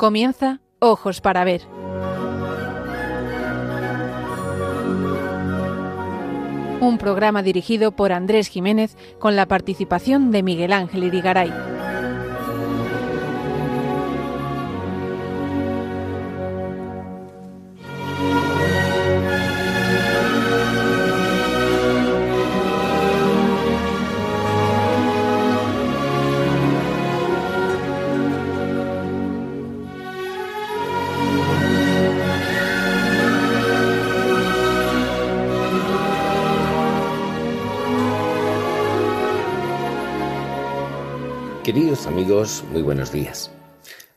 Comienza Ojos para Ver. Un programa dirigido por Andrés Jiménez con la participación de Miguel Ángel Irigaray. Muy buenos días.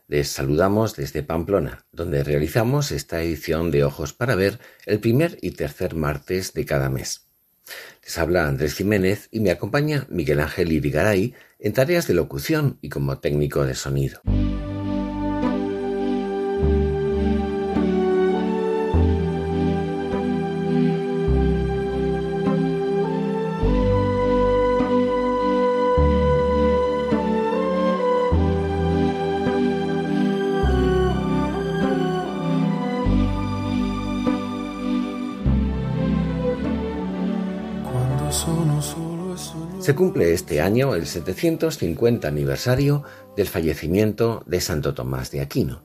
Les saludamos desde Pamplona, donde realizamos esta edición de Ojos para Ver el primer y tercer martes de cada mes. Les habla Andrés Jiménez y me acompaña Miguel Ángel Irigaray en tareas de locución y como técnico de sonido. Cumple este año el 750 aniversario del fallecimiento de Santo Tomás de Aquino,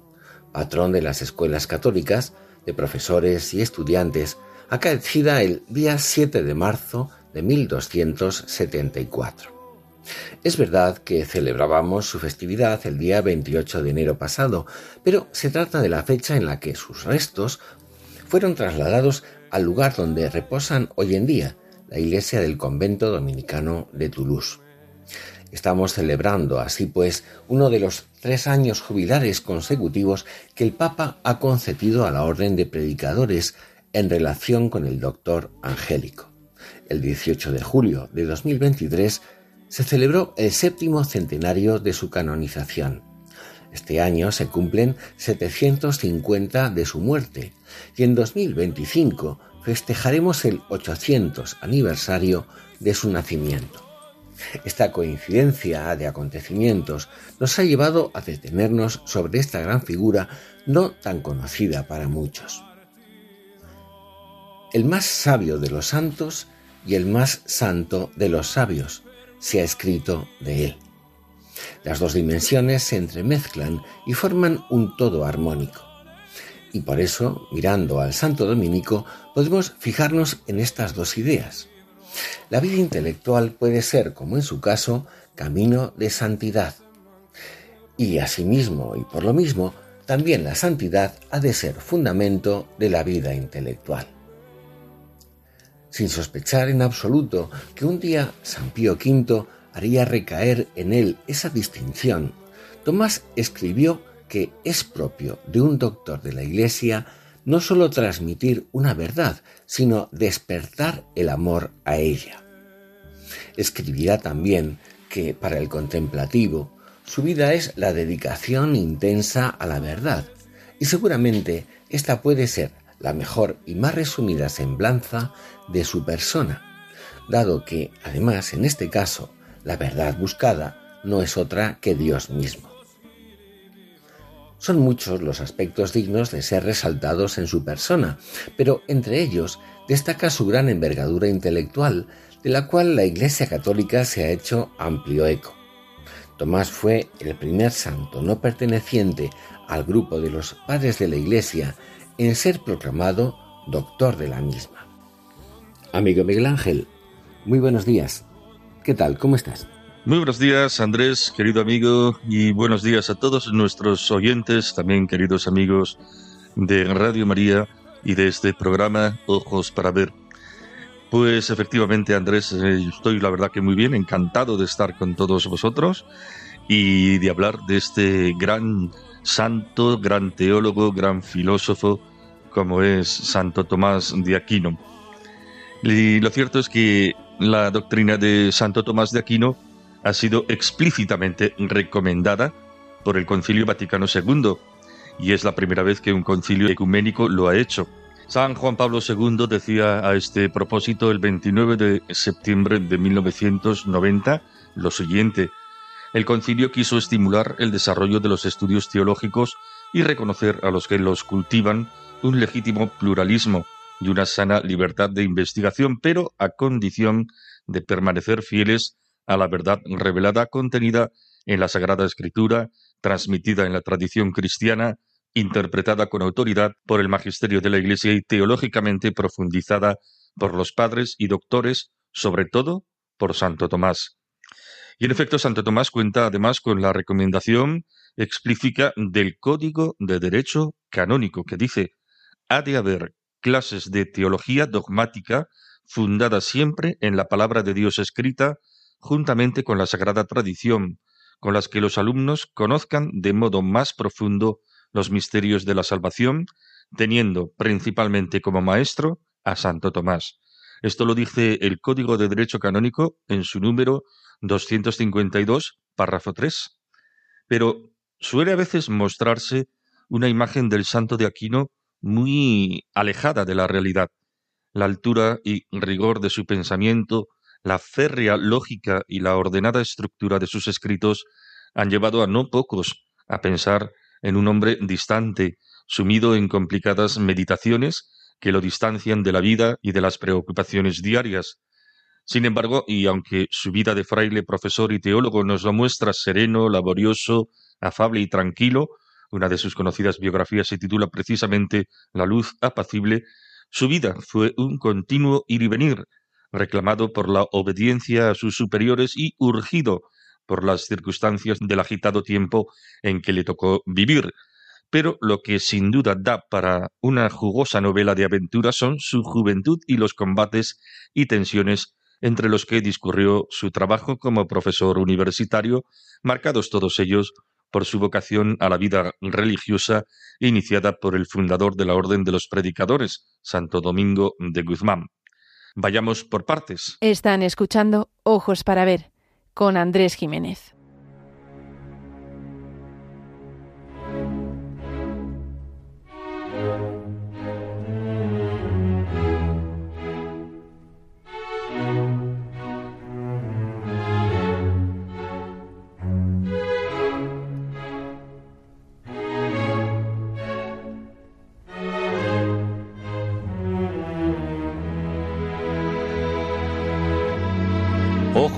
patrón de las escuelas católicas, de profesores y estudiantes, acaecida el día 7 de marzo de 1274. Es verdad que celebrábamos su festividad el día 28 de enero pasado, pero se trata de la fecha en la que sus restos fueron trasladados al lugar donde reposan hoy en día, la iglesia del convento dominicano de Toulouse. Estamos celebrando así pues uno de los tres años jubilares consecutivos que el Papa ha concedido a la Orden de Predicadores en relación con el doctor angélico. El 18 de julio de 2023 se celebró el séptimo centenario de su canonización. Este año se cumplen 750 de su muerte y en 2025 festejaremos el 800 aniversario de su nacimiento. Esta coincidencia de acontecimientos nos ha llevado a detenernos sobre esta gran figura no tan conocida para muchos. El más sabio de los santos y el más santo de los sabios se ha escrito de él. Las dos dimensiones se entremezclan y forman un todo armónico. Y por eso, mirando al Santo Dominico, podemos fijarnos en estas dos ideas. La vida intelectual puede ser, como en su caso, camino de santidad. Y asimismo, y por lo mismo, también la santidad ha de ser fundamento de la vida intelectual. Sin sospechar en absoluto que un día San Pío V haría recaer en él esa distinción, Tomás escribió que es propio de un doctor de la Iglesia no sólo transmitir una verdad, sino despertar el amor a ella. Escribirá también que para el contemplativo su vida es la dedicación intensa a la verdad, y seguramente esta puede ser la mejor y más resumida semblanza de su persona, dado que, además, en este caso, la verdad buscada no es otra que Dios mismo. Son muchos los aspectos dignos de ser resaltados en su persona, pero entre ellos destaca su gran envergadura intelectual, de la cual la Iglesia Católica se ha hecho amplio eco. Tomás fue el primer santo no perteneciente al grupo de los padres de la Iglesia en ser proclamado doctor de la misma. Amigo Miguel Ángel, muy buenos días. ¿Qué tal? ¿Cómo estás? Muy buenos días, Andrés, querido amigo, y buenos días a todos nuestros oyentes, también queridos amigos de Radio María y de este programa Ojos para Ver. Pues efectivamente, Andrés, eh, estoy la verdad que muy bien, encantado de estar con todos vosotros y de hablar de este gran santo, gran teólogo, gran filósofo, como es Santo Tomás de Aquino. Y lo cierto es que la doctrina de Santo Tomás de Aquino ha sido explícitamente recomendada por el Concilio Vaticano II y es la primera vez que un concilio ecuménico lo ha hecho. San Juan Pablo II decía a este propósito el 29 de septiembre de 1990 lo siguiente. El concilio quiso estimular el desarrollo de los estudios teológicos y reconocer a los que los cultivan un legítimo pluralismo y una sana libertad de investigación, pero a condición de permanecer fieles a la verdad revelada contenida en la Sagrada Escritura, transmitida en la tradición cristiana, interpretada con autoridad por el magisterio de la Iglesia y teológicamente profundizada por los padres y doctores, sobre todo por Santo Tomás. Y en efecto, Santo Tomás cuenta además con la recomendación explícita del Código de Derecho Canónico, que dice, ha de haber clases de teología dogmática fundadas siempre en la palabra de Dios escrita, juntamente con la sagrada tradición, con las que los alumnos conozcan de modo más profundo los misterios de la salvación, teniendo principalmente como maestro a Santo Tomás. Esto lo dice el Código de Derecho Canónico en su número 252, párrafo 3. Pero suele a veces mostrarse una imagen del santo de Aquino muy alejada de la realidad. La altura y rigor de su pensamiento, la férrea lógica y la ordenada estructura de sus escritos han llevado a no pocos a pensar en un hombre distante, sumido en complicadas meditaciones que lo distancian de la vida y de las preocupaciones diarias. Sin embargo, y aunque su vida de fraile, profesor y teólogo nos lo muestra sereno, laborioso, afable y tranquilo, una de sus conocidas biografías se titula precisamente La luz apacible, su vida fue un continuo ir y venir, reclamado por la obediencia a sus superiores y urgido por las circunstancias del agitado tiempo en que le tocó vivir. Pero lo que sin duda da para una jugosa novela de aventura son su juventud y los combates y tensiones entre los que discurrió su trabajo como profesor universitario, marcados todos ellos por su vocación a la vida religiosa iniciada por el fundador de la Orden de los Predicadores, Santo Domingo de Guzmán. Vayamos por partes. Están escuchando Ojos para Ver con Andrés Jiménez.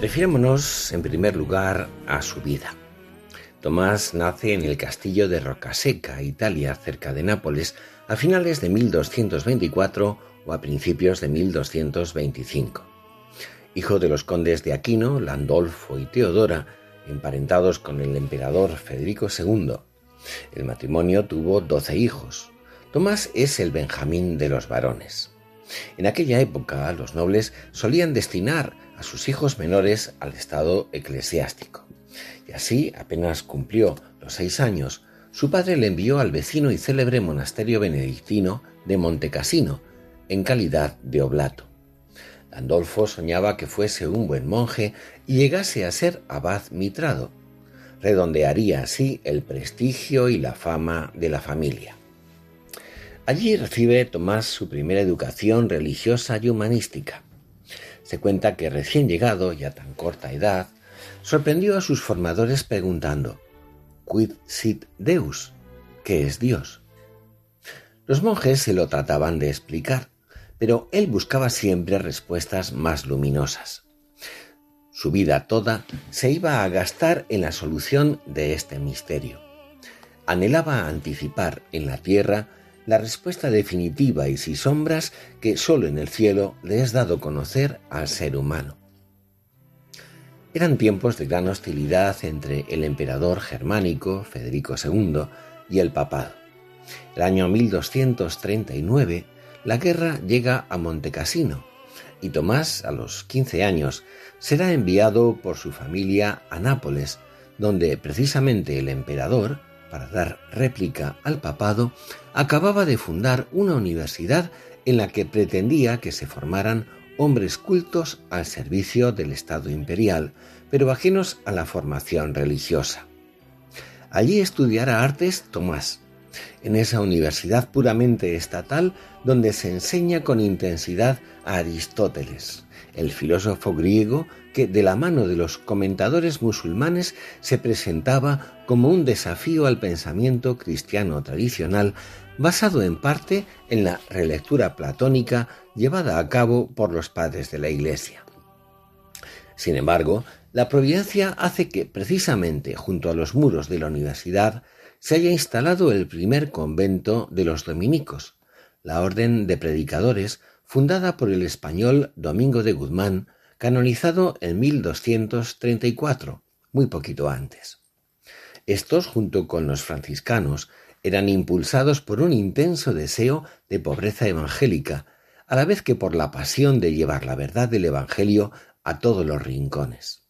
Refiriémonos en primer lugar a su vida. Tomás nace en el castillo de Rocaseca, Italia, cerca de Nápoles, a finales de 1224 o a principios de 1225. Hijo de los condes de Aquino, Landolfo y Teodora, emparentados con el emperador Federico II. El matrimonio tuvo doce hijos. Tomás es el Benjamín de los varones. En aquella época los nobles solían destinar a sus hijos menores al estado eclesiástico. Y así, apenas cumplió los seis años, su padre le envió al vecino y célebre monasterio benedictino de Montecassino, en calidad de oblato. Landolfo soñaba que fuese un buen monje y llegase a ser abad mitrado. Redondearía así el prestigio y la fama de la familia. Allí recibe Tomás su primera educación religiosa y humanística. Se cuenta que recién llegado y a tan corta edad, sorprendió a sus formadores preguntando, Quid sit Deus? ¿Qué es Dios? Los monjes se lo trataban de explicar, pero él buscaba siempre respuestas más luminosas. Su vida toda se iba a gastar en la solución de este misterio. Anhelaba anticipar en la tierra la respuesta definitiva y sin sombras que sólo en el cielo le es dado conocer al ser humano. Eran tiempos de gran hostilidad entre el emperador germánico Federico II y el papado. El año 1239, la guerra llega a Montecassino y Tomás, a los 15 años, será enviado por su familia a Nápoles, donde precisamente el emperador, para dar réplica al papado, acababa de fundar una universidad en la que pretendía que se formaran hombres cultos al servicio del Estado imperial, pero ajenos a la formación religiosa. Allí estudiará artes Tomás, en esa universidad puramente estatal donde se enseña con intensidad a Aristóteles, el filósofo griego que de la mano de los comentadores musulmanes se presentaba como un desafío al pensamiento cristiano tradicional basado en parte en la relectura platónica llevada a cabo por los padres de la Iglesia. Sin embargo, la providencia hace que precisamente junto a los muros de la universidad se haya instalado el primer convento de los dominicos, la orden de predicadores fundada por el español Domingo de Guzmán, canonizado en 1234, muy poquito antes. Estos, junto con los franciscanos, eran impulsados por un intenso deseo de pobreza evangélica, a la vez que por la pasión de llevar la verdad del Evangelio a todos los rincones.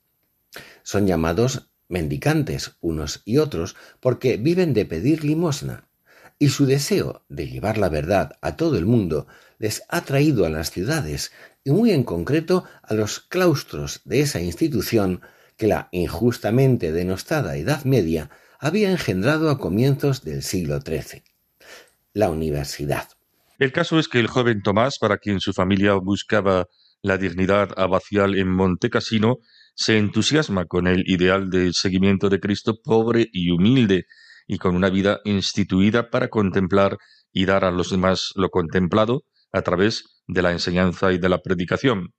Son llamados mendicantes unos y otros porque viven de pedir limosna, y su deseo de llevar la verdad a todo el mundo les ha traído a las ciudades y muy en concreto a los claustros de esa institución que la injustamente denostada Edad Media había engendrado a comienzos del siglo XIII. La universidad. El caso es que el joven Tomás, para quien su familia buscaba la dignidad abacial en Montecassino, se entusiasma con el ideal del seguimiento de Cristo pobre y humilde, y con una vida instituida para contemplar y dar a los demás lo contemplado a través de la enseñanza y de la predicación.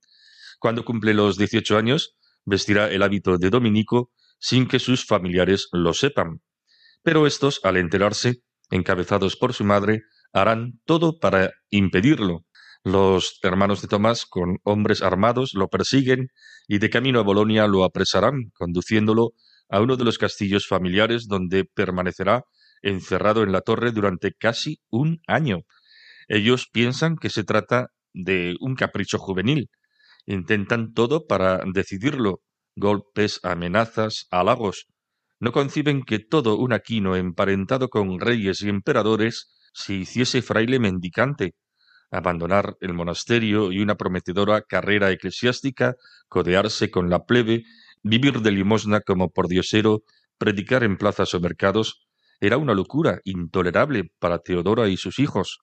Cuando cumple los 18 años, vestirá el hábito de dominico sin que sus familiares lo sepan. Pero estos, al enterarse, encabezados por su madre, harán todo para impedirlo, los hermanos de Tomás, con hombres armados, lo persiguen y de camino a Bolonia lo apresarán, conduciéndolo a uno de los castillos familiares donde permanecerá encerrado en la torre durante casi un año. Ellos piensan que se trata de un capricho juvenil. Intentan todo para decidirlo. Golpes, amenazas, halagos. No conciben que todo un aquino emparentado con reyes y emperadores se hiciese fraile mendicante, abandonar el monasterio y una prometedora carrera eclesiástica, codearse con la plebe, vivir de limosna como pordiosero, predicar en plazas o mercados, era una locura intolerable para Teodora y sus hijos.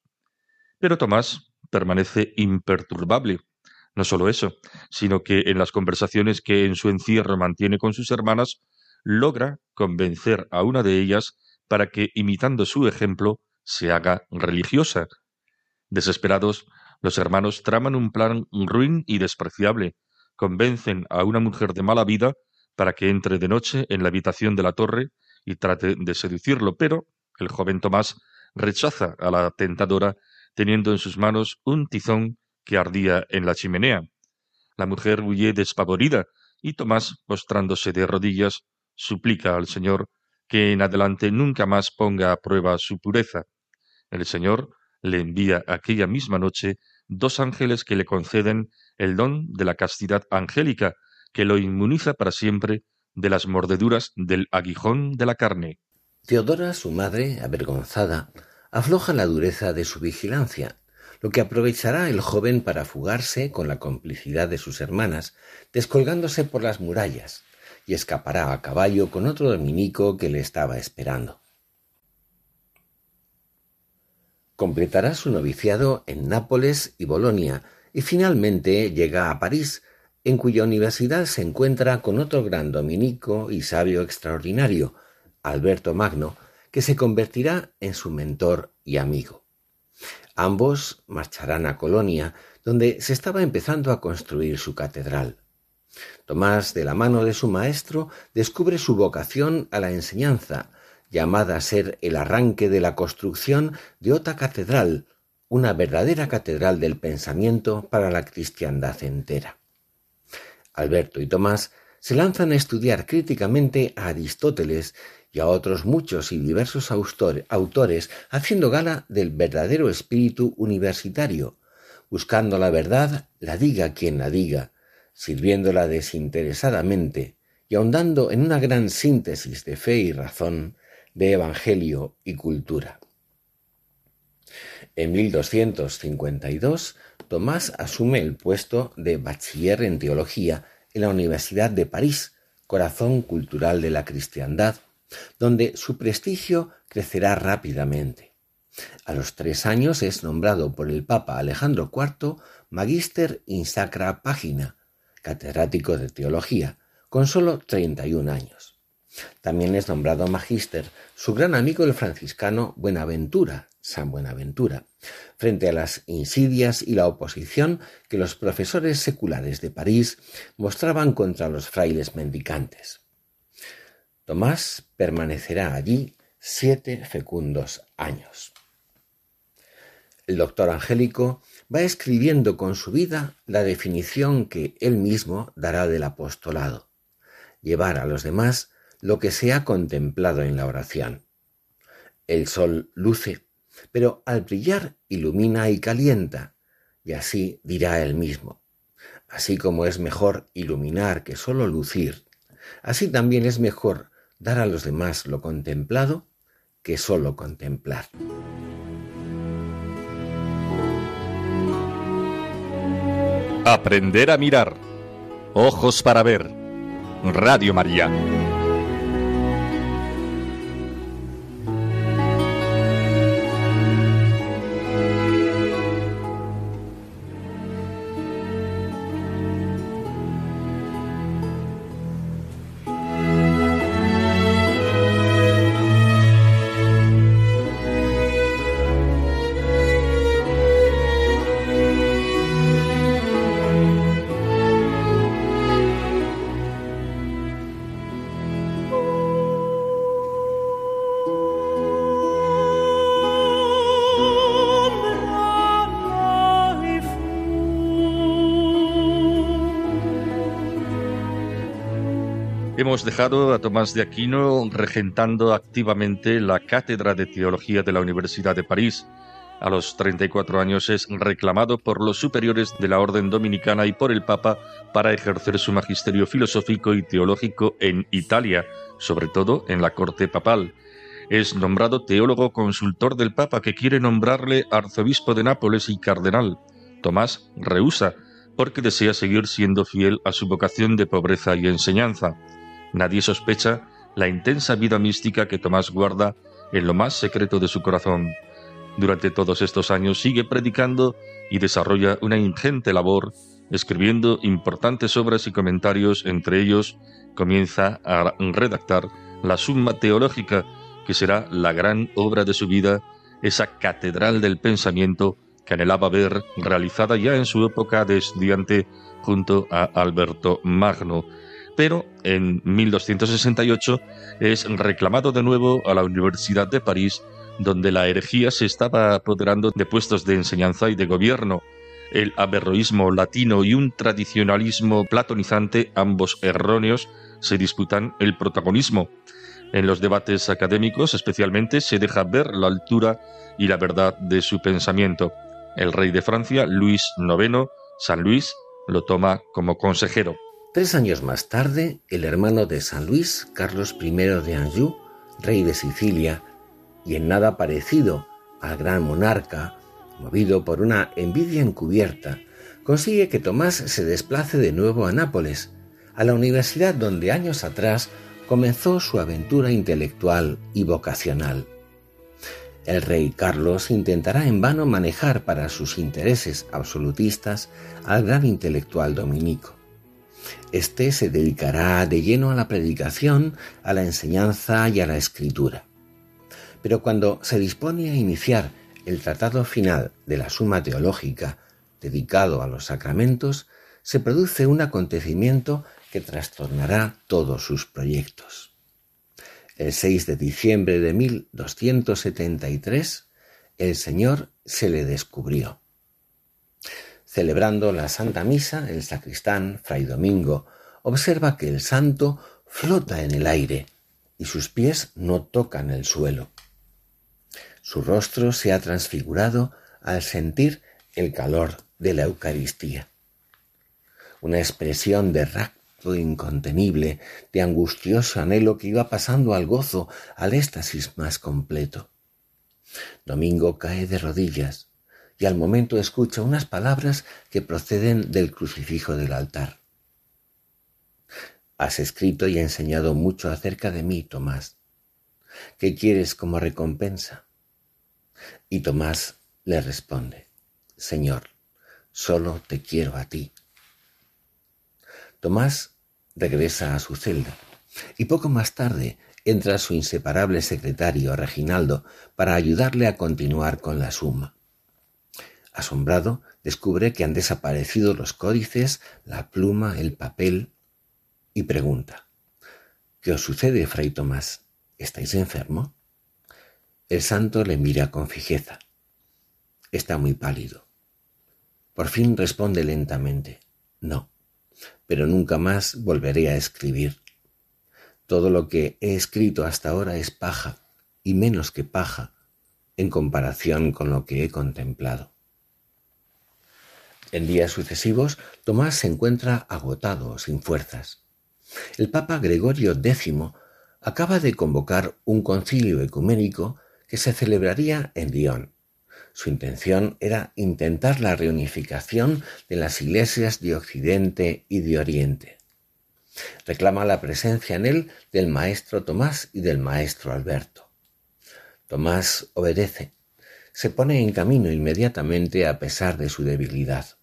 Pero Tomás permanece imperturbable. No solo eso, sino que en las conversaciones que en su encierro mantiene con sus hermanas, logra convencer a una de ellas para que, imitando su ejemplo, se haga religiosa, Desesperados, los hermanos traman un plan ruin y despreciable. Convencen a una mujer de mala vida para que entre de noche en la habitación de la torre y trate de seducirlo, pero el joven Tomás rechaza a la tentadora teniendo en sus manos un tizón que ardía en la chimenea. La mujer huye despavorida y Tomás, postrándose de rodillas, suplica al Señor que en adelante nunca más ponga a prueba su pureza. El Señor le envía aquella misma noche dos ángeles que le conceden el don de la castidad angélica, que lo inmuniza para siempre de las mordeduras del aguijón de la carne. Teodora, su madre, avergonzada, afloja la dureza de su vigilancia, lo que aprovechará el joven para fugarse con la complicidad de sus hermanas, descolgándose por las murallas, y escapará a caballo con otro dominico que le estaba esperando. Completará su noviciado en Nápoles y Bolonia y finalmente llega a París, en cuya universidad se encuentra con otro gran dominico y sabio extraordinario, Alberto Magno, que se convertirá en su mentor y amigo. Ambos marcharán a Colonia, donde se estaba empezando a construir su catedral. Tomás, de la mano de su maestro, descubre su vocación a la enseñanza, llamada a ser el arranque de la construcción de otra catedral, una verdadera catedral del pensamiento para la cristiandad entera. Alberto y Tomás se lanzan a estudiar críticamente a Aristóteles y a otros muchos y diversos autores, haciendo gala del verdadero espíritu universitario, buscando la verdad, la diga quien la diga, sirviéndola desinteresadamente y ahondando en una gran síntesis de fe y razón, de evangelio y cultura. En 1252, Tomás asume el puesto de bachiller en teología en la Universidad de París, corazón cultural de la cristiandad, donde su prestigio crecerá rápidamente. A los tres años es nombrado por el Papa Alejandro IV Magister in Sacra Pagina, catedrático de teología, con solo 31 años. También es nombrado magíster su gran amigo el franciscano Buenaventura, San Buenaventura, frente a las insidias y la oposición que los profesores seculares de París mostraban contra los frailes mendicantes. Tomás permanecerá allí siete fecundos años. El doctor Angélico va escribiendo con su vida la definición que él mismo dará del apostolado, llevar a los demás lo que se ha contemplado en la oración. El sol luce, pero al brillar ilumina y calienta, y así dirá él mismo. Así como es mejor iluminar que sólo lucir, así también es mejor dar a los demás lo contemplado que solo contemplar. Aprender a mirar. Ojos para ver. Radio María. Hemos dejado a Tomás de Aquino regentando activamente la Cátedra de Teología de la Universidad de París. A los 34 años es reclamado por los superiores de la Orden Dominicana y por el Papa para ejercer su magisterio filosófico y teológico en Italia, sobre todo en la corte papal. Es nombrado teólogo consultor del Papa que quiere nombrarle arzobispo de Nápoles y cardenal. Tomás rehúsa porque desea seguir siendo fiel a su vocación de pobreza y enseñanza. Nadie sospecha la intensa vida mística que Tomás guarda en lo más secreto de su corazón. Durante todos estos años sigue predicando y desarrolla una ingente labor, escribiendo importantes obras y comentarios, entre ellos comienza a redactar la Summa Teológica, que será la gran obra de su vida, esa catedral del pensamiento que anhelaba ver realizada ya en su época de estudiante junto a Alberto Magno pero en 1268 es reclamado de nuevo a la Universidad de París, donde la herejía se estaba apoderando de puestos de enseñanza y de gobierno. El averroísmo latino y un tradicionalismo platonizante, ambos erróneos, se disputan el protagonismo. En los debates académicos especialmente se deja ver la altura y la verdad de su pensamiento. El rey de Francia, Luis IX, San Luis, lo toma como consejero. Tres años más tarde, el hermano de San Luis, Carlos I de Anjou, rey de Sicilia, y en nada parecido al gran monarca, movido por una envidia encubierta, consigue que Tomás se desplace de nuevo a Nápoles, a la universidad donde años atrás comenzó su aventura intelectual y vocacional. El rey Carlos intentará en vano manejar para sus intereses absolutistas al gran intelectual dominico. Este se dedicará de lleno a la predicación, a la enseñanza y a la escritura. Pero cuando se dispone a iniciar el tratado final de la Suma Teológica, dedicado a los sacramentos, se produce un acontecimiento que trastornará todos sus proyectos. El 6 de diciembre de 1273, el Señor se le descubrió. Celebrando la Santa Misa, el sacristán, Fray Domingo, observa que el santo flota en el aire y sus pies no tocan el suelo. Su rostro se ha transfigurado al sentir el calor de la Eucaristía. Una expresión de rapto incontenible, de angustioso anhelo que iba pasando al gozo, al éxtasis más completo. Domingo cae de rodillas y al momento escucha unas palabras que proceden del crucifijo del altar. Has escrito y enseñado mucho acerca de mí, Tomás. ¿Qué quieres como recompensa? Y Tomás le responde, Señor, solo te quiero a ti. Tomás regresa a su celda y poco más tarde entra su inseparable secretario, Reginaldo, para ayudarle a continuar con la suma. Asombrado, descubre que han desaparecido los códices, la pluma, el papel, y pregunta, ¿Qué os sucede, fray Tomás? ¿Estáis enfermo? El santo le mira con fijeza. Está muy pálido. Por fin responde lentamente, no, pero nunca más volveré a escribir. Todo lo que he escrito hasta ahora es paja, y menos que paja, en comparación con lo que he contemplado. En días sucesivos, Tomás se encuentra agotado, sin fuerzas. El Papa Gregorio X acaba de convocar un concilio ecuménico que se celebraría en Lyon. Su intención era intentar la reunificación de las iglesias de Occidente y de Oriente. Reclama la presencia en él del maestro Tomás y del maestro Alberto. Tomás obedece. Se pone en camino inmediatamente a pesar de su debilidad.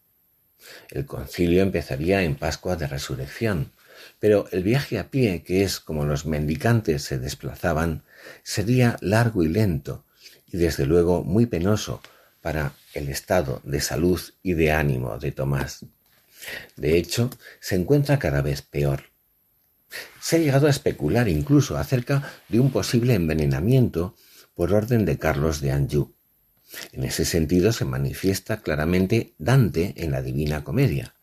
El concilio empezaría en Pascua de Resurrección, pero el viaje a pie, que es como los mendicantes se desplazaban, sería largo y lento, y desde luego muy penoso para el estado de salud y de ánimo de Tomás. De hecho, se encuentra cada vez peor. Se ha llegado a especular incluso acerca de un posible envenenamiento por orden de Carlos de Anjou. En ese sentido se manifiesta claramente Dante en la Divina Comedia,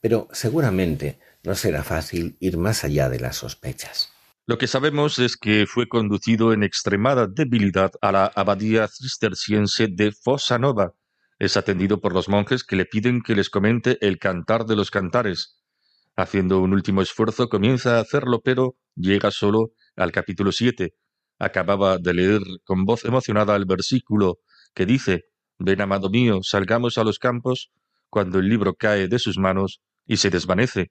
pero seguramente no será fácil ir más allá de las sospechas. Lo que sabemos es que fue conducido en extremada debilidad a la abadía cisterciense de Fossa Nova. Es atendido por los monjes que le piden que les comente el cantar de los cantares. Haciendo un último esfuerzo comienza a hacerlo, pero llega solo al capítulo 7. Acababa de leer con voz emocionada el versículo que dice Ven, amado mío, salgamos a los campos, cuando el libro cae de sus manos y se desvanece.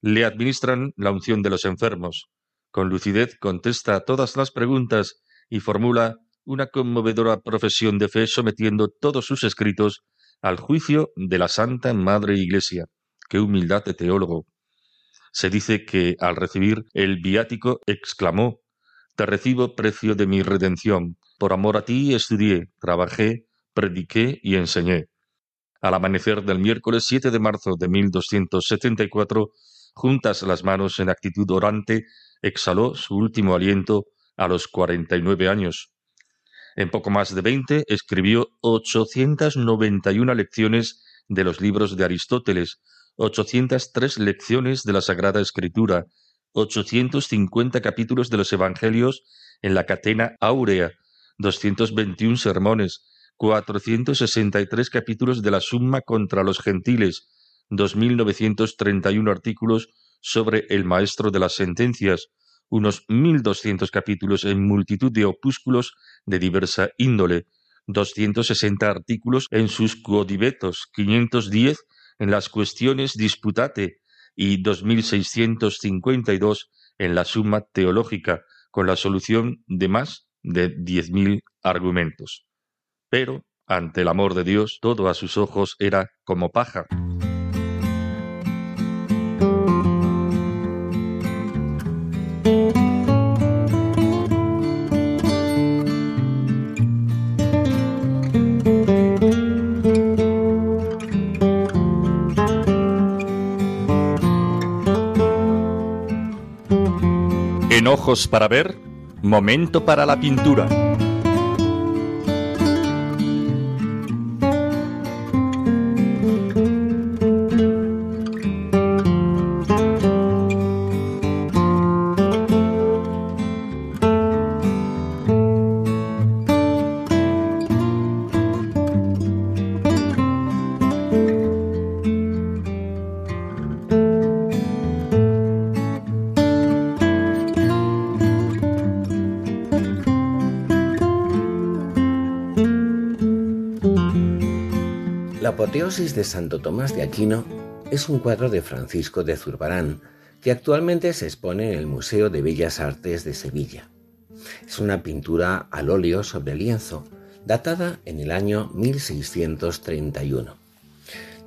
Le administran la unción de los enfermos. Con lucidez contesta todas las preguntas y formula una conmovedora profesión de fe sometiendo todos sus escritos al juicio de la Santa Madre Iglesia. ¡Qué humildad de teólogo! Se dice que al recibir el viático exclamó Te recibo precio de mi redención. Por amor a ti estudié, trabajé, prediqué y enseñé. Al amanecer del miércoles 7 de marzo de 1274 juntas las manos en actitud orante, exhaló su último aliento a los cuarenta y nueve años. En poco más de veinte escribió ochocientas noventa y una lecciones de los libros de Aristóteles, ochocientas tres lecciones de la Sagrada Escritura, ochocientos cincuenta capítulos de los Evangelios en la catena áurea, doscientos veintiún sermones, cuatrocientos sesenta y tres capítulos de la Summa contra los gentiles, 2.931 artículos sobre el maestro de las sentencias, unos 1.200 capítulos en multitud de opúsculos de diversa índole, 260 artículos en sus quodivetos, 510 en las cuestiones disputate y 2.652 en la suma teológica, con la solución de más de 10.000 argumentos. Pero, ante el amor de Dios, todo a sus ojos era como paja. ojos para ver, momento para la pintura. De Santo Tomás de Aquino es un cuadro de Francisco de Zurbarán que actualmente se expone en el Museo de Bellas Artes de Sevilla. Es una pintura al óleo sobre lienzo, datada en el año 1631.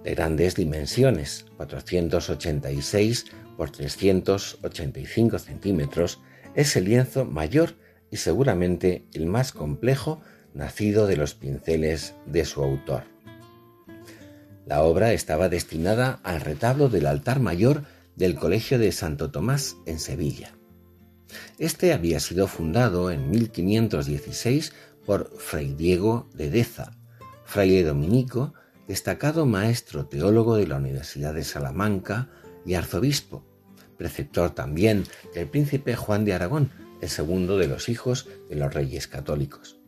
De grandes dimensiones, 486 por 385 centímetros, es el lienzo mayor y seguramente el más complejo nacido de los pinceles de su autor. La obra estaba destinada al retablo del altar mayor del Colegio de Santo Tomás en Sevilla. Este había sido fundado en 1516 por Fray Diego de Deza, fraile dominico, destacado maestro teólogo de la Universidad de Salamanca y arzobispo, preceptor también del príncipe Juan de Aragón, el segundo de los hijos de los reyes católicos.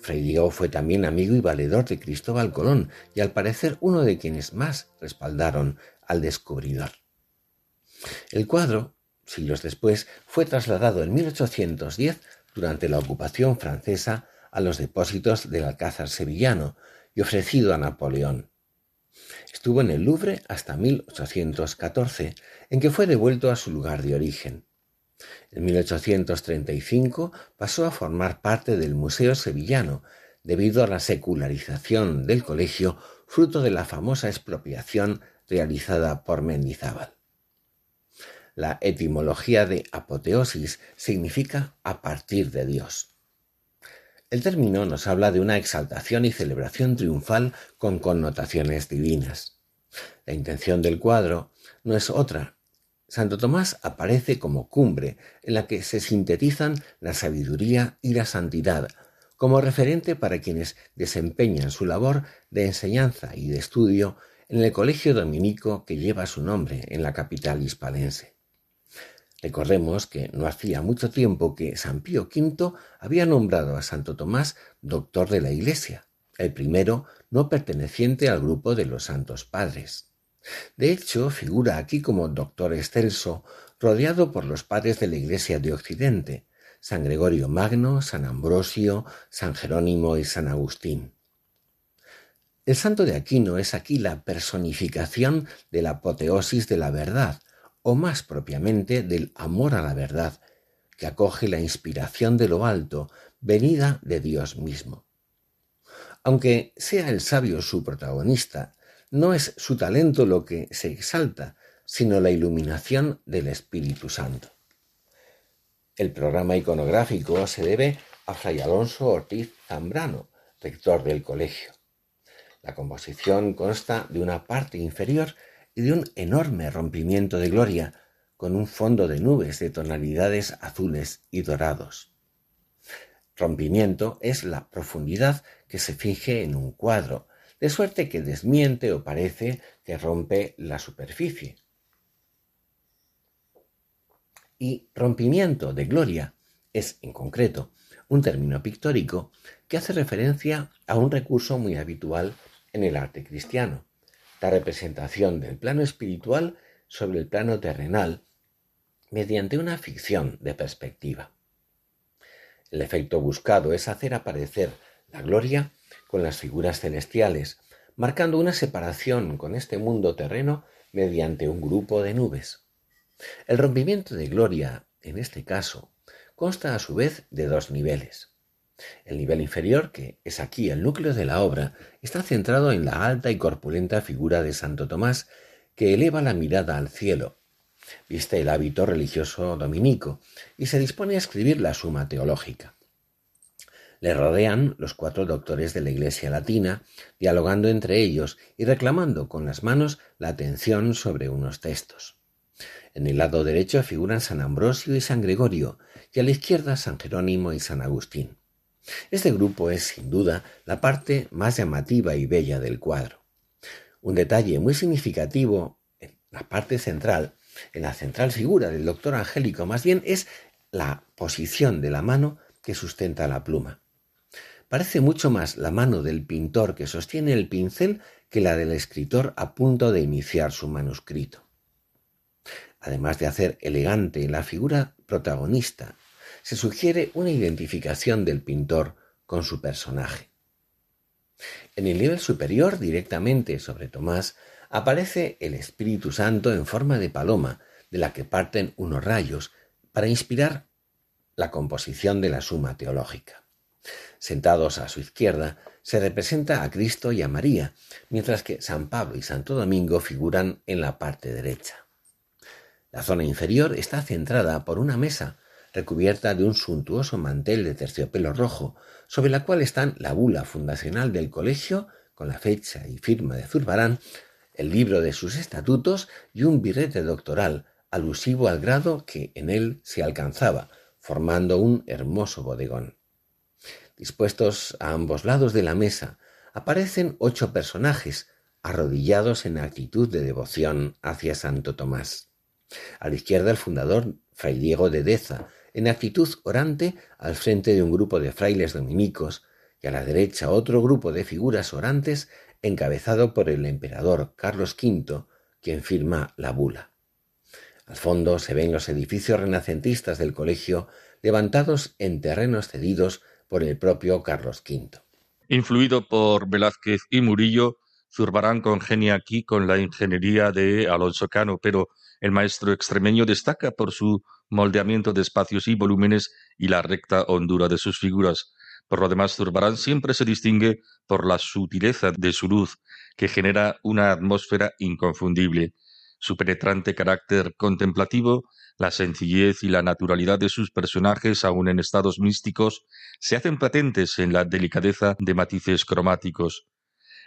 Fray fue también amigo y valedor de Cristóbal Colón y al parecer uno de quienes más respaldaron al descubridor. El cuadro, siglos después, fue trasladado en 1810 durante la ocupación francesa a los depósitos del Alcázar sevillano y ofrecido a Napoleón. Estuvo en el Louvre hasta 1814, en que fue devuelto a su lugar de origen. En 1835 pasó a formar parte del Museo Sevillano debido a la secularización del colegio fruto de la famosa expropiación realizada por Mendizábal. La etimología de apoteosis significa a partir de Dios. El término nos habla de una exaltación y celebración triunfal con connotaciones divinas. La intención del cuadro no es otra Santo Tomás aparece como cumbre en la que se sintetizan la sabiduría y la santidad, como referente para quienes desempeñan su labor de enseñanza y de estudio en el colegio dominico que lleva su nombre en la capital hispalense. Recordemos que no hacía mucho tiempo que San Pío V había nombrado a Santo Tomás doctor de la Iglesia, el primero no perteneciente al grupo de los santos padres. De hecho, figura aquí como doctor excelso, rodeado por los padres de la Iglesia de Occidente, San Gregorio Magno, San Ambrosio, San Jerónimo y San Agustín. El santo de Aquino es aquí la personificación de la apoteosis de la verdad, o más propiamente del amor a la verdad, que acoge la inspiración de lo alto, venida de Dios mismo. Aunque sea el sabio su protagonista, no es su talento lo que se exalta, sino la iluminación del Espíritu Santo. El programa iconográfico se debe a Fray Alonso Ortiz Zambrano, rector del colegio. La composición consta de una parte inferior y de un enorme rompimiento de gloria, con un fondo de nubes de tonalidades azules y dorados. Rompimiento es la profundidad que se finge en un cuadro, de suerte que desmiente o parece que rompe la superficie. Y rompimiento de gloria es, en concreto, un término pictórico que hace referencia a un recurso muy habitual en el arte cristiano, la representación del plano espiritual sobre el plano terrenal mediante una ficción de perspectiva. El efecto buscado es hacer aparecer la gloria con las figuras celestiales, marcando una separación con este mundo terreno mediante un grupo de nubes. El rompimiento de gloria, en este caso, consta a su vez de dos niveles. El nivel inferior, que es aquí el núcleo de la obra, está centrado en la alta y corpulenta figura de Santo Tomás, que eleva la mirada al cielo, viste el hábito religioso dominico y se dispone a escribir la suma teológica. Le rodean los cuatro doctores de la Iglesia Latina, dialogando entre ellos y reclamando con las manos la atención sobre unos textos. En el lado derecho figuran San Ambrosio y San Gregorio, y a la izquierda San Jerónimo y San Agustín. Este grupo es, sin duda, la parte más llamativa y bella del cuadro. Un detalle muy significativo en la parte central, en la central figura del doctor Angélico, más bien es la posición de la mano que sustenta la pluma. Parece mucho más la mano del pintor que sostiene el pincel que la del escritor a punto de iniciar su manuscrito. Además de hacer elegante la figura protagonista, se sugiere una identificación del pintor con su personaje. En el nivel superior, directamente sobre Tomás, aparece el Espíritu Santo en forma de paloma, de la que parten unos rayos, para inspirar la composición de la suma teológica. Sentados a su izquierda, se representa a Cristo y a María, mientras que San Pablo y Santo Domingo figuran en la parte derecha. La zona inferior está centrada por una mesa recubierta de un suntuoso mantel de terciopelo rojo, sobre la cual están la bula fundacional del colegio, con la fecha y firma de Zurbarán, el libro de sus estatutos y un birrete doctoral alusivo al grado que en él se alcanzaba, formando un hermoso bodegón. Dispuestos a ambos lados de la mesa, aparecen ocho personajes arrodillados en actitud de devoción hacia Santo Tomás. A la izquierda el fundador, Fray Diego de Deza, en actitud orante al frente de un grupo de frailes dominicos, y a la derecha otro grupo de figuras orantes encabezado por el emperador Carlos V, quien firma la bula. Al fondo se ven los edificios renacentistas del colegio levantados en terrenos cedidos por el propio Carlos V. Influido por Velázquez y Murillo, Zurbarán congenia aquí con la ingeniería de Alonso Cano, pero el maestro extremeño destaca por su moldeamiento de espacios y volúmenes y la recta hondura de sus figuras. Por lo demás, Zurbarán siempre se distingue por la sutileza de su luz, que genera una atmósfera inconfundible. Su penetrante carácter contemplativo, la sencillez y la naturalidad de sus personajes, aun en estados místicos, se hacen patentes en la delicadeza de matices cromáticos.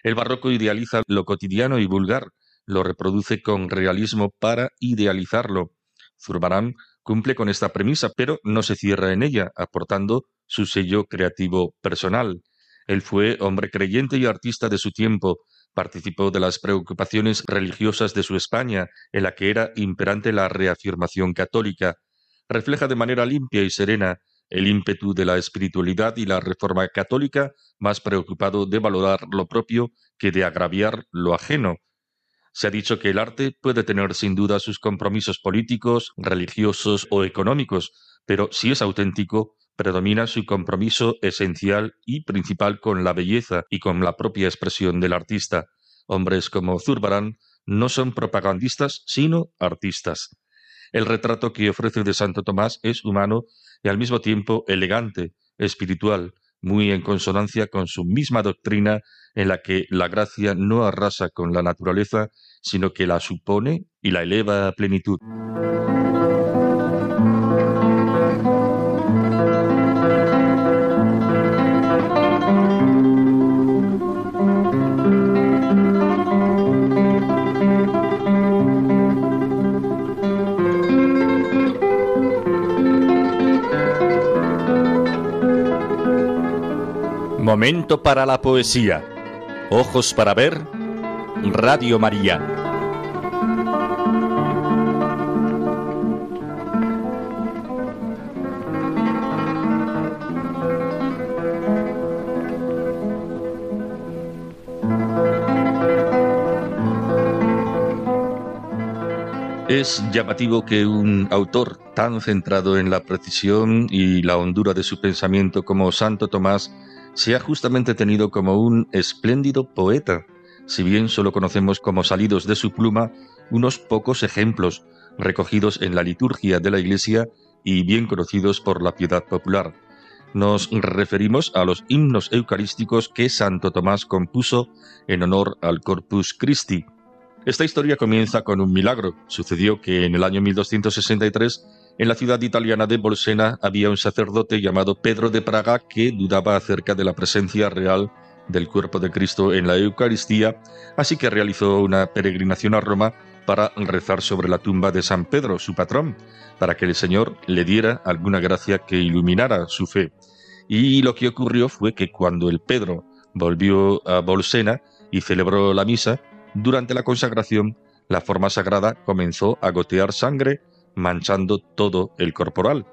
El barroco idealiza lo cotidiano y vulgar, lo reproduce con realismo para idealizarlo. Zurbarán cumple con esta premisa, pero no se cierra en ella, aportando su sello creativo personal. Él fue hombre creyente y artista de su tiempo, participó de las preocupaciones religiosas de su España, en la que era imperante la reafirmación católica. Refleja de manera limpia y serena el ímpetu de la espiritualidad y la reforma católica, más preocupado de valorar lo propio que de agraviar lo ajeno, se ha dicho que el arte puede tener sin duda sus compromisos políticos, religiosos o económicos, pero si es auténtico, predomina su compromiso esencial y principal con la belleza y con la propia expresión del artista. Hombres como Zurbarán no son propagandistas, sino artistas. El retrato que ofrece de Santo Tomás es humano y al mismo tiempo elegante, espiritual, muy en consonancia con su misma doctrina en la que la gracia no arrasa con la naturaleza, sino que la supone y la eleva a plenitud. Momento para la poesía. Ojos para ver, Radio María. Es llamativo que un autor tan centrado en la precisión y la hondura de su pensamiento como Santo Tomás se ha justamente tenido como un espléndido poeta, si bien solo conocemos como salidos de su pluma unos pocos ejemplos recogidos en la liturgia de la Iglesia y bien conocidos por la piedad popular. Nos referimos a los himnos eucarísticos que Santo Tomás compuso en honor al Corpus Christi. Esta historia comienza con un milagro. Sucedió que en el año 1263 en la ciudad italiana de Bolsena había un sacerdote llamado Pedro de Praga que dudaba acerca de la presencia real del cuerpo de Cristo en la Eucaristía, así que realizó una peregrinación a Roma para rezar sobre la tumba de San Pedro, su patrón, para que el Señor le diera alguna gracia que iluminara su fe. Y lo que ocurrió fue que cuando el Pedro volvió a Bolsena y celebró la misa, durante la consagración, la forma sagrada comenzó a gotear sangre manchando todo el corporal.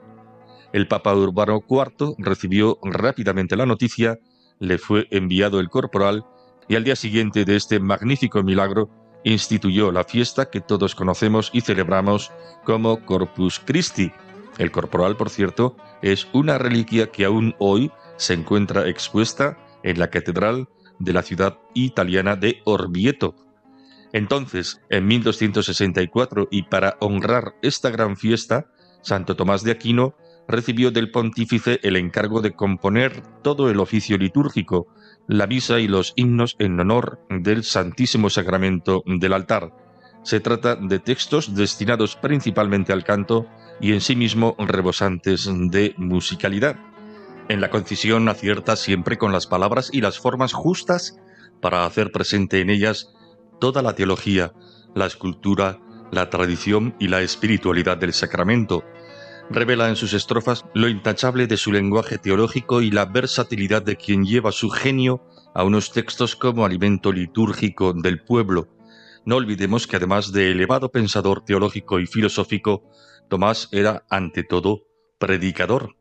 El Papa Urbano IV recibió rápidamente la noticia, le fue enviado el corporal y al día siguiente de este magnífico milagro instituyó la fiesta que todos conocemos y celebramos como Corpus Christi. El corporal, por cierto, es una reliquia que aún hoy se encuentra expuesta en la Catedral de la ciudad italiana de Orvieto. Entonces, en 1264, y para honrar esta gran fiesta, Santo Tomás de Aquino recibió del pontífice el encargo de componer todo el oficio litúrgico, la misa y los himnos en honor del Santísimo Sacramento del altar. Se trata de textos destinados principalmente al canto y en sí mismo rebosantes de musicalidad. En la concisión acierta siempre con las palabras y las formas justas para hacer presente en ellas toda la teología, la escultura, la tradición y la espiritualidad del sacramento. Revela en sus estrofas lo intachable de su lenguaje teológico y la versatilidad de quien lleva su genio a unos textos como alimento litúrgico del pueblo. No olvidemos que además de elevado pensador teológico y filosófico, Tomás era ante todo predicador.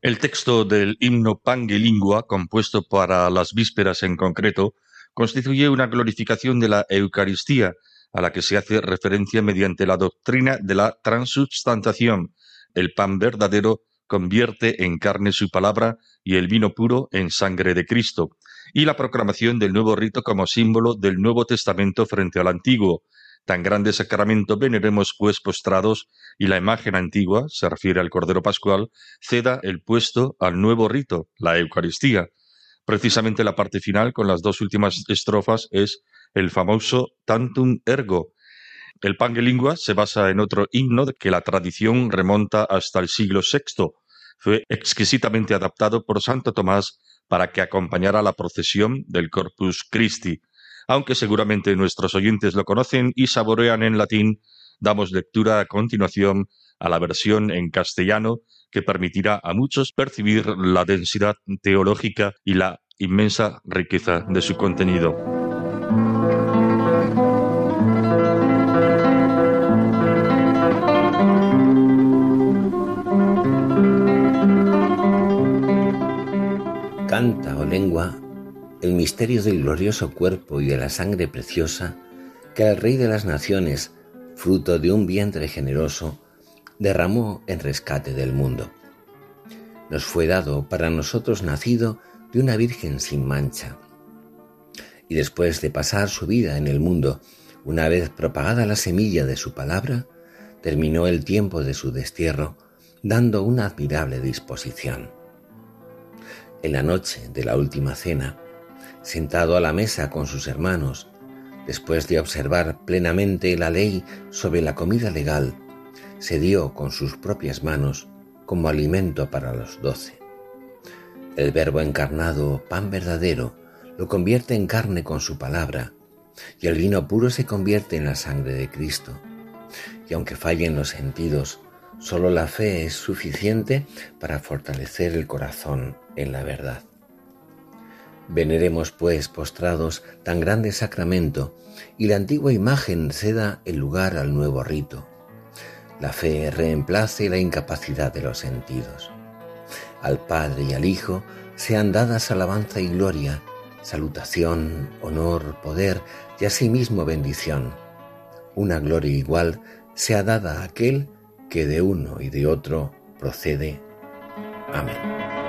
El texto del himno Pange Lingua, compuesto para las vísperas en concreto, constituye una glorificación de la Eucaristía, a la que se hace referencia mediante la doctrina de la transubstantación. El pan verdadero convierte en carne su palabra y el vino puro en sangre de Cristo, y la proclamación del nuevo rito como símbolo del Nuevo Testamento frente al Antiguo. Tan grande sacramento veneremos pues postrados, y la imagen antigua, se refiere al Cordero Pascual, ceda el puesto al nuevo rito, la Eucaristía. Precisamente la parte final, con las dos últimas estrofas, es el famoso Tantum Ergo. El Pangelingua se basa en otro himno que la tradición remonta hasta el siglo VI. Fue exquisitamente adaptado por Santo Tomás para que acompañara la procesión del Corpus Christi. Aunque seguramente nuestros oyentes lo conocen y saborean en latín, damos lectura a continuación a la versión en castellano que permitirá a muchos percibir la densidad teológica y la inmensa riqueza de su contenido. Canta o lengua el misterio del glorioso cuerpo y de la sangre preciosa que el Rey de las Naciones, fruto de un vientre generoso, derramó en rescate del mundo. Nos fue dado para nosotros nacido de una Virgen sin mancha. Y después de pasar su vida en el mundo, una vez propagada la semilla de su palabra, terminó el tiempo de su destierro dando una admirable disposición. En la noche de la última cena, sentado a la mesa con sus hermanos, después de observar plenamente la ley sobre la comida legal, se dio con sus propias manos como alimento para los doce. El Verbo encarnado, pan verdadero, lo convierte en carne con su palabra, y el vino puro se convierte en la sangre de Cristo. Y aunque fallen los sentidos, solo la fe es suficiente para fortalecer el corazón en la verdad. Veneremos, pues, postrados tan grande sacramento, y la antigua imagen ceda el lugar al nuevo rito la fe reemplace la incapacidad de los sentidos. Al Padre y al Hijo sean dadas alabanza y gloria, salutación, honor, poder y asimismo bendición. Una gloria igual sea dada a aquel que de uno y de otro procede. Amén.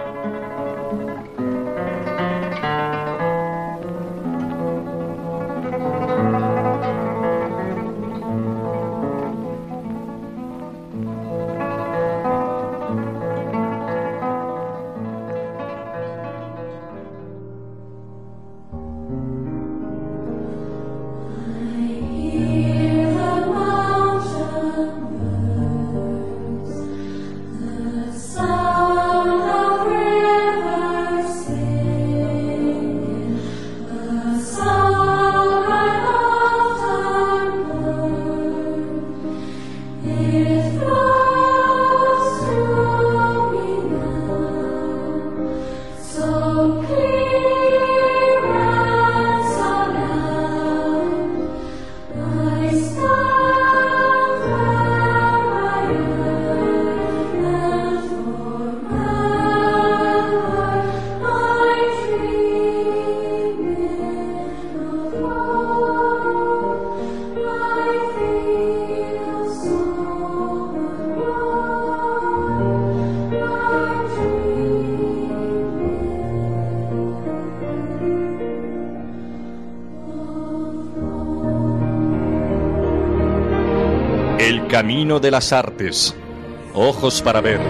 Camino de las artes. Ojos para ver.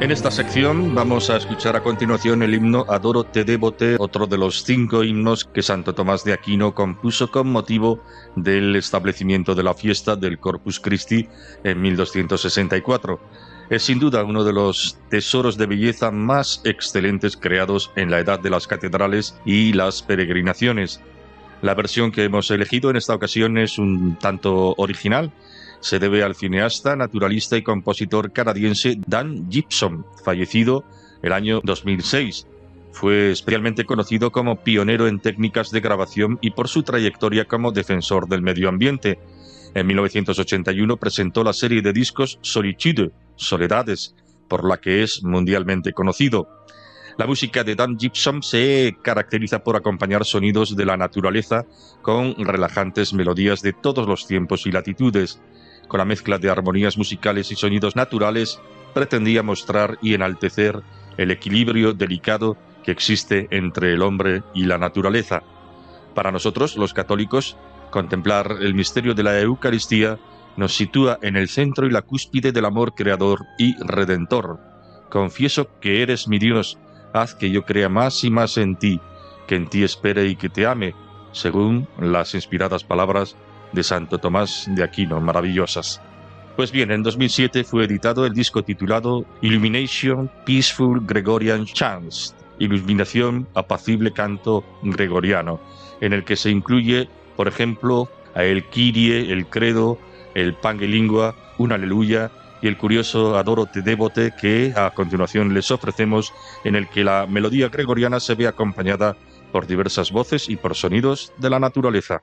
En esta sección vamos a escuchar a continuación el himno Adoro te devote, otro de los cinco himnos que Santo Tomás de Aquino compuso con motivo del establecimiento de la fiesta del Corpus Christi en 1264. Es sin duda uno de los tesoros de belleza más excelentes creados en la edad de las catedrales y las peregrinaciones. La versión que hemos elegido en esta ocasión es un tanto original, se debe al cineasta, naturalista y compositor canadiense Dan Gibson, fallecido el año 2006. Fue especialmente conocido como pionero en técnicas de grabación y por su trayectoria como defensor del medio ambiente. En 1981 presentó la serie de discos Solitude, Soledades, por la que es mundialmente conocido. La música de Dan Gibson se caracteriza por acompañar sonidos de la naturaleza con relajantes melodías de todos los tiempos y latitudes con la mezcla de armonías musicales y sonidos naturales, pretendía mostrar y enaltecer el equilibrio delicado que existe entre el hombre y la naturaleza. Para nosotros, los católicos, contemplar el misterio de la Eucaristía nos sitúa en el centro y la cúspide del amor creador y redentor. Confieso que eres mi Dios, haz que yo crea más y más en ti, que en ti espere y que te ame, según las inspiradas palabras de Santo Tomás de Aquino, maravillosas. Pues bien, en 2007 fue editado el disco titulado Illumination Peaceful Gregorian Chants, Iluminación Apacible Canto Gregoriano, en el que se incluye, por ejemplo, a el Kyrie, el Credo, el Pangelingua, un Aleluya y el curioso Adoro te devote que a continuación les ofrecemos, en el que la melodía gregoriana se ve acompañada por diversas voces y por sonidos de la naturaleza.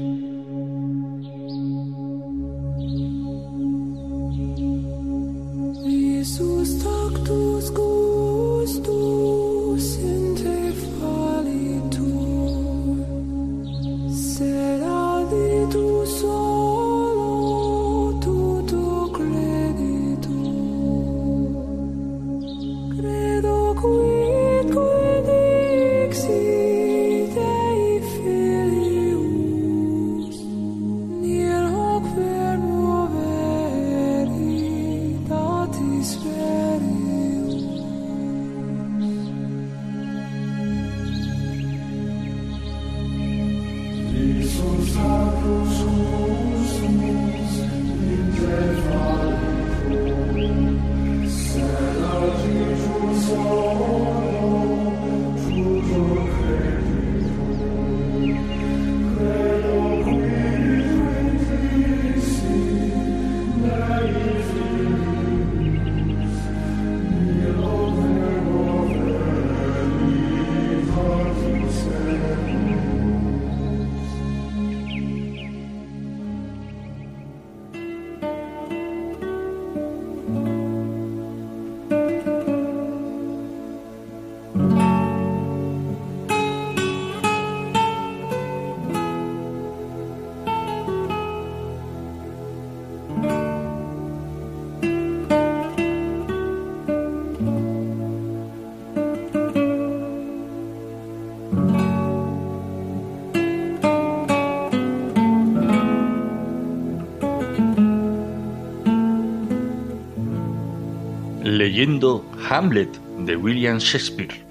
leyendo Hamlet de William Shakespeare.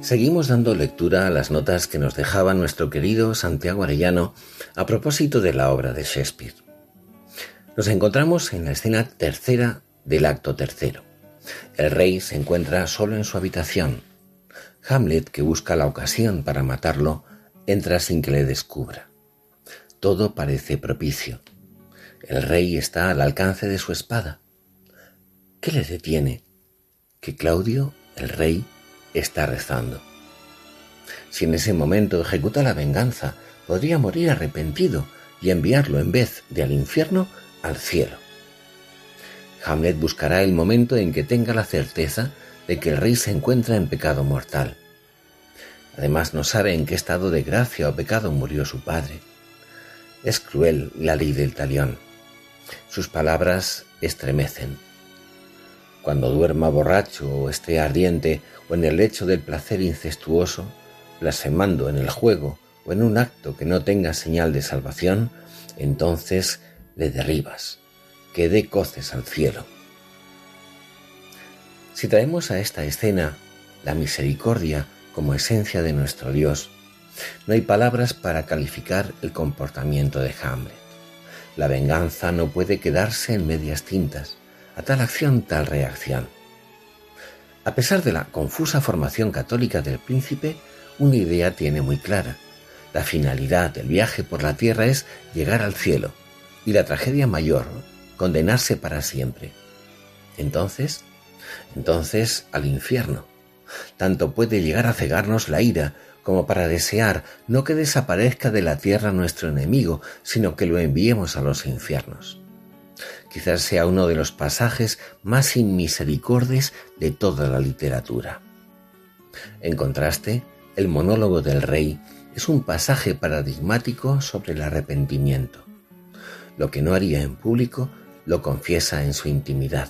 Seguimos dando lectura a las notas que nos dejaba nuestro querido Santiago Arellano a propósito de la obra de Shakespeare. Nos encontramos en la escena tercera del acto tercero. El rey se encuentra solo en su habitación. Hamlet, que busca la ocasión para matarlo, entra sin que le descubra. Todo parece propicio. El rey está al alcance de su espada. ¿Qué le detiene? Que Claudio, el rey, está rezando. Si en ese momento ejecuta la venganza, podría morir arrepentido y enviarlo en vez de al infierno al cielo. Hamlet buscará el momento en que tenga la certeza de que el rey se encuentra en pecado mortal. Además no sabe en qué estado de gracia o pecado murió su padre. Es cruel la ley del talión. Sus palabras estremecen. Cuando duerma borracho o esté ardiente o en el lecho del placer incestuoso, blasfemando en el juego o en un acto que no tenga señal de salvación, entonces le derribas, que dé coces al cielo. Si traemos a esta escena la misericordia como esencia de nuestro Dios, no hay palabras para calificar el comportamiento de Hamlet. La venganza no puede quedarse en medias tintas, a tal acción tal reacción. A pesar de la confusa formación católica del príncipe, una idea tiene muy clara. La finalidad del viaje por la tierra es llegar al cielo, y la tragedia mayor, condenarse para siempre. Entonces, entonces al infierno. Tanto puede llegar a cegarnos la ira como para desear no que desaparezca de la tierra nuestro enemigo, sino que lo enviemos a los infiernos. Quizás sea uno de los pasajes más inmisericordes de toda la literatura. En contraste, el monólogo del rey es un pasaje paradigmático sobre el arrepentimiento. Lo que no haría en público lo confiesa en su intimidad.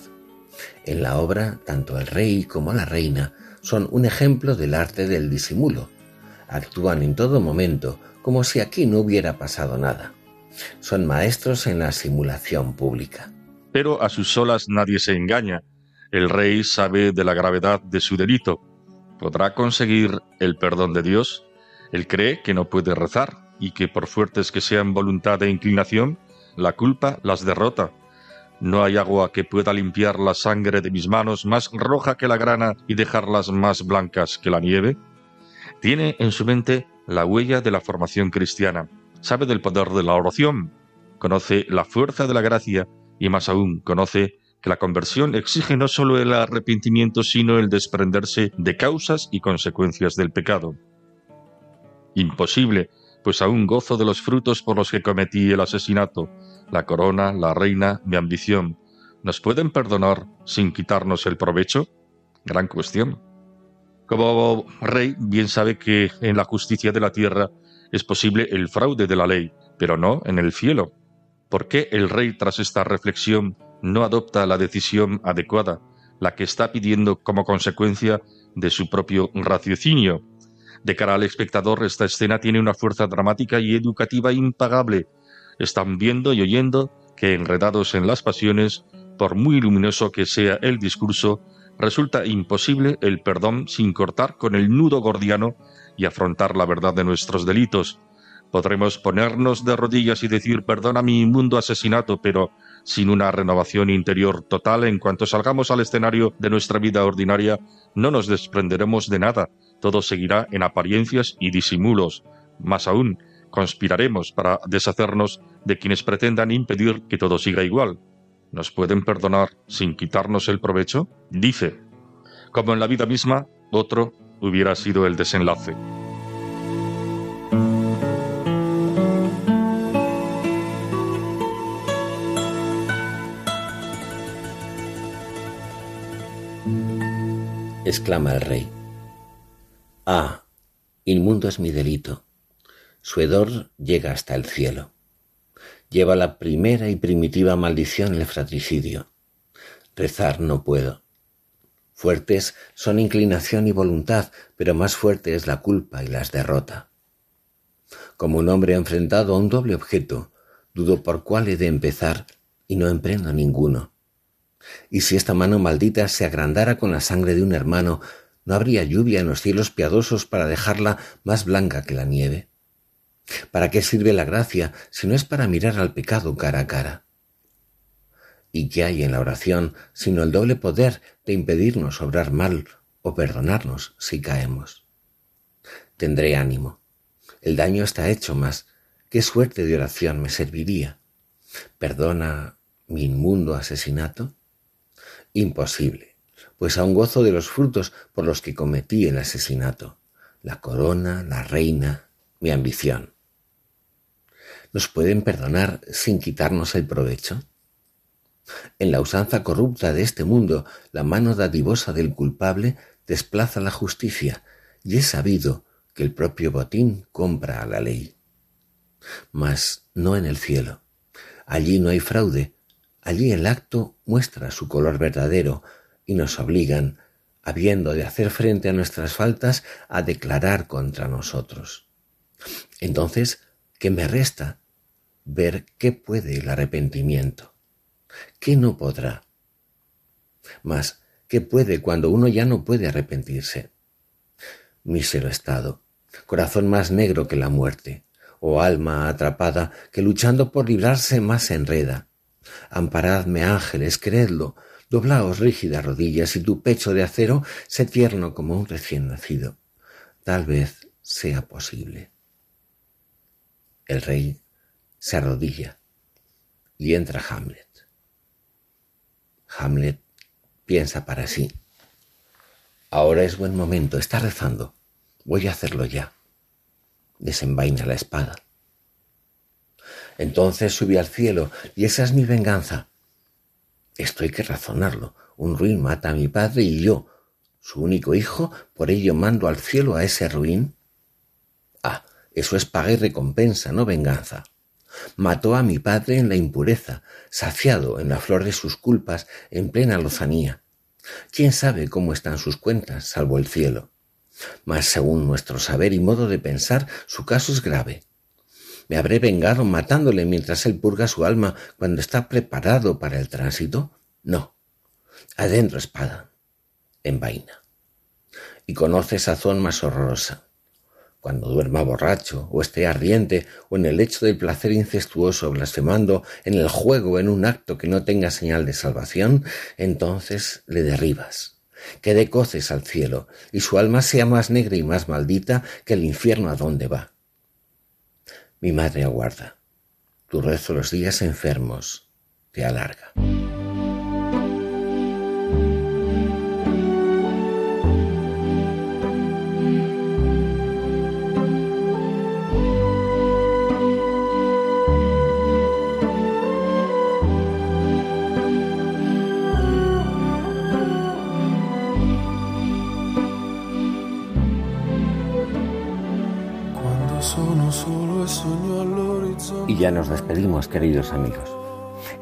En la obra, tanto el rey como la reina son un ejemplo del arte del disimulo. Actúan en todo momento como si aquí no hubiera pasado nada. Son maestros en la simulación pública. Pero a sus solas nadie se engaña. El rey sabe de la gravedad de su delito. ¿Podrá conseguir el perdón de Dios? Él cree que no puede rezar y que por fuertes que sean voluntad e inclinación, la culpa las derrota. No hay agua que pueda limpiar la sangre de mis manos más roja que la grana y dejarlas más blancas que la nieve. Tiene en su mente la huella de la formación cristiana, sabe del poder de la oración, conoce la fuerza de la gracia y más aún conoce que la conversión exige no solo el arrepentimiento, sino el desprenderse de causas y consecuencias del pecado. Imposible pues aún gozo de los frutos por los que cometí el asesinato, la corona, la reina, mi ambición. ¿Nos pueden perdonar sin quitarnos el provecho? Gran cuestión. Como rey, bien sabe que en la justicia de la tierra es posible el fraude de la ley, pero no en el cielo. ¿Por qué el rey, tras esta reflexión, no adopta la decisión adecuada, la que está pidiendo como consecuencia de su propio raciocinio? De cara al espectador, esta escena tiene una fuerza dramática y educativa impagable. Están viendo y oyendo que, enredados en las pasiones, por muy luminoso que sea el discurso, resulta imposible el perdón sin cortar con el nudo gordiano y afrontar la verdad de nuestros delitos. Podremos ponernos de rodillas y decir perdona mi inmundo asesinato, pero sin una renovación interior total en cuanto salgamos al escenario de nuestra vida ordinaria, no nos desprenderemos de nada, todo seguirá en apariencias y disimulos. Más aún, conspiraremos para deshacernos de quienes pretendan impedir que todo siga igual. ¿Nos pueden perdonar sin quitarnos el provecho? Dice, como en la vida misma, otro hubiera sido el desenlace. exclama el rey. Ah, inmundo es mi delito. Su hedor llega hasta el cielo. Lleva la primera y primitiva maldición el fratricidio. Rezar no puedo. Fuertes son inclinación y voluntad, pero más fuerte es la culpa y las derrota. Como un hombre enfrentado a un doble objeto, dudo por cuál he de empezar y no emprendo ninguno. Y si esta mano maldita se agrandara con la sangre de un hermano, ¿No habría lluvia en los cielos piadosos para dejarla más blanca que la nieve? ¿Para qué sirve la gracia si no es para mirar al pecado cara a cara? ¿Y qué hay en la oración sino el doble poder de impedirnos obrar mal o perdonarnos si caemos? Tendré ánimo. El daño está hecho, mas ¿qué suerte de oración me serviría? ¿Perdona mi inmundo asesinato? Imposible, pues aún gozo de los frutos por los que cometí el asesinato, la corona, la reina, mi ambición. ¿Nos pueden perdonar sin quitarnos el provecho? En la usanza corrupta de este mundo, la mano dadivosa del culpable desplaza la justicia, y es sabido que el propio botín compra a la ley. Mas no en el cielo. Allí no hay fraude, allí el acto muestra su color verdadero y nos obligan, habiendo de hacer frente a nuestras faltas, a declarar contra nosotros. Entonces, ¿qué me resta? Ver qué puede el arrepentimiento. ¿Qué no podrá? Mas, ¿qué puede cuando uno ya no puede arrepentirse? Mísero estado, corazón más negro que la muerte, o alma atrapada que luchando por librarse más se enreda. Amparadme, ángeles, creedlo, doblaos rígidas rodillas y tu pecho de acero sé tierno como un recién nacido. Tal vez sea posible. El rey se arrodilla y entra Hamlet. Hamlet piensa para sí. Ahora es buen momento, está rezando. Voy a hacerlo ya. Desenvaina la espada. Entonces subí al cielo, y esa es mi venganza. Esto hay que razonarlo. Un ruin mata a mi padre y yo, su único hijo, por ello mando al cielo a ese ruin. Ah, eso es paga y recompensa, no venganza. Mató a mi padre en la impureza, saciado en la flor de sus culpas, en plena lozanía. ¿Quién sabe cómo están sus cuentas, salvo el cielo? Mas según nuestro saber y modo de pensar, su caso es grave. ¿Me habré vengado matándole mientras él purga su alma cuando está preparado para el tránsito? No. Adentro espada. En vaina. Y conoce sazón más horrorosa cuando duerma borracho, o esté ardiente, o en el hecho del placer incestuoso, blasfemando, en el juego, en un acto que no tenga señal de salvación, entonces le derribas. Que de coces al cielo, y su alma sea más negra y más maldita que el infierno a donde va. Mi madre aguarda. Tu rezo los días enfermos te alarga. Y ya nos despedimos, queridos amigos.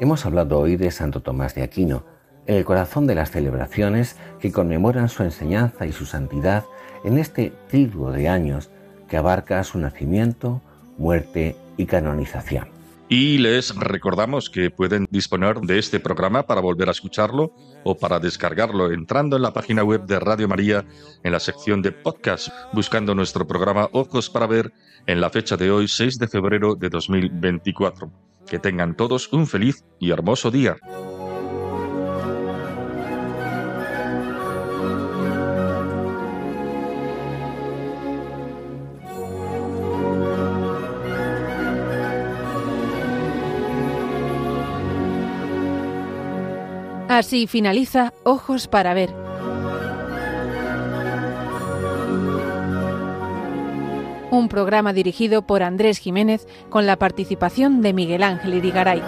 Hemos hablado hoy de Santo Tomás de Aquino, el corazón de las celebraciones que conmemoran su enseñanza y su santidad en este triduo de años que abarca su nacimiento, muerte y canonización. Y les recordamos que pueden disponer de este programa para volver a escucharlo o para descargarlo entrando en la página web de Radio María en la sección de podcast, buscando nuestro programa Ojos para Ver en la fecha de hoy, 6 de febrero de 2024. Que tengan todos un feliz y hermoso día. Así finaliza Ojos para Ver. Un programa dirigido por Andrés Jiménez con la participación de Miguel Ángel Irigaray.